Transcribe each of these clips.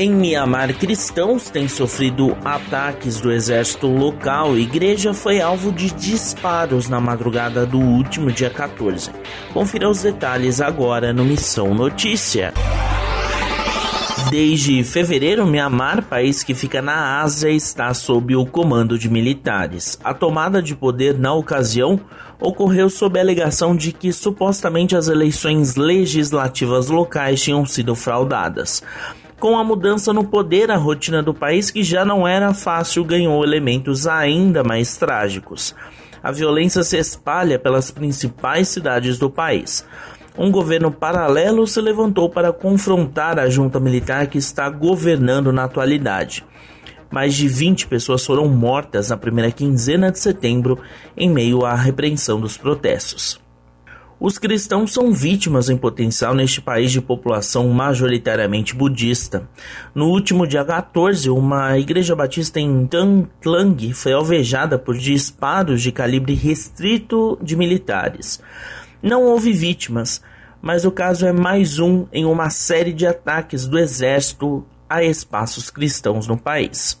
Em Mianmar, cristãos têm sofrido ataques do exército local igreja foi alvo de disparos na madrugada do último dia 14. Confira os detalhes agora no Missão Notícia. Desde fevereiro, Mianmar, país que fica na Ásia, está sob o comando de militares. A tomada de poder na ocasião ocorreu sob a alegação de que supostamente as eleições legislativas locais tinham sido fraudadas. Com a mudança no poder, a rotina do país, que já não era fácil, ganhou elementos ainda mais trágicos. A violência se espalha pelas principais cidades do país. Um governo paralelo se levantou para confrontar a junta militar que está governando na atualidade. Mais de 20 pessoas foram mortas na primeira quinzena de setembro em meio à repreensão dos protestos. Os cristãos são vítimas em potencial neste país de população majoritariamente budista. No último dia 14, uma igreja batista em Tanglang foi alvejada por disparos de calibre restrito de militares. Não houve vítimas, mas o caso é mais um em uma série de ataques do exército a espaços cristãos no país.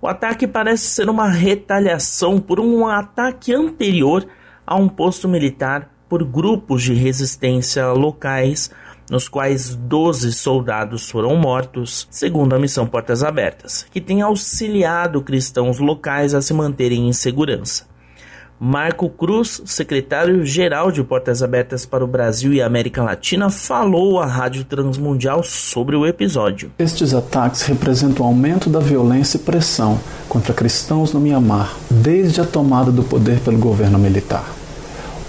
O ataque parece ser uma retaliação por um ataque anterior a um posto militar por grupos de resistência locais, nos quais 12 soldados foram mortos, segundo a missão Portas Abertas, que tem auxiliado cristãos locais a se manterem em segurança. Marco Cruz, secretário-geral de Portas Abertas para o Brasil e América Latina, falou à Rádio Transmundial sobre o episódio. Estes ataques representam o aumento da violência e pressão contra cristãos no Mianmar, desde a tomada do poder pelo governo militar.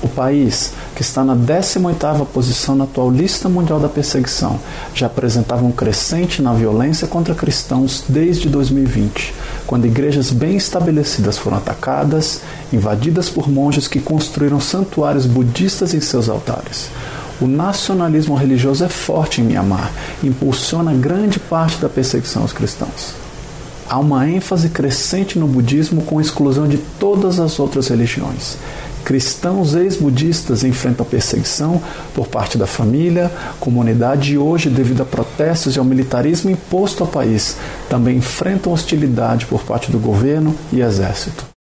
O país, que está na 18ª posição na atual lista mundial da perseguição, já apresentava um crescente na violência contra cristãos desde 2020, quando igrejas bem estabelecidas foram atacadas, invadidas por monges que construíram santuários budistas em seus altares. O nacionalismo religioso é forte em Myanmar e impulsiona grande parte da perseguição aos cristãos. Há uma ênfase crescente no budismo com exclusão de todas as outras religiões cristãos ex-budistas enfrentam perseguição por parte da família, comunidade e hoje, devido a protestos e ao militarismo imposto ao país, também enfrentam hostilidade por parte do governo e exército.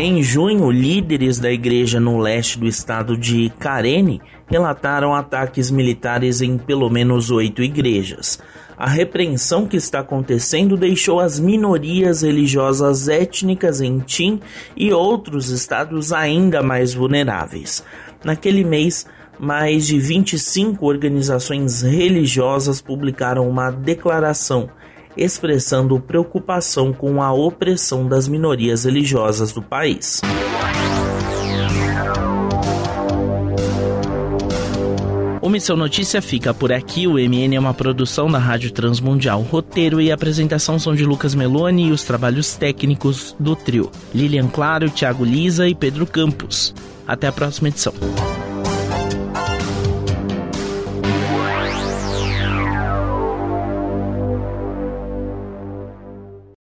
Em junho, líderes da igreja no leste do estado de Karene relataram ataques militares em pelo menos oito igrejas. A repreensão que está acontecendo deixou as minorias religiosas étnicas em Tim e outros estados ainda mais vulneráveis. Naquele mês, mais de 25 organizações religiosas publicaram uma declaração expressando preocupação com a opressão das minorias religiosas do país. O Missão Notícia fica por aqui. O MN é uma produção da Rádio Transmundial. Roteiro e apresentação são de Lucas Meloni e os trabalhos técnicos do trio. Lilian Claro, Thiago Lisa e Pedro Campos. Até a próxima edição.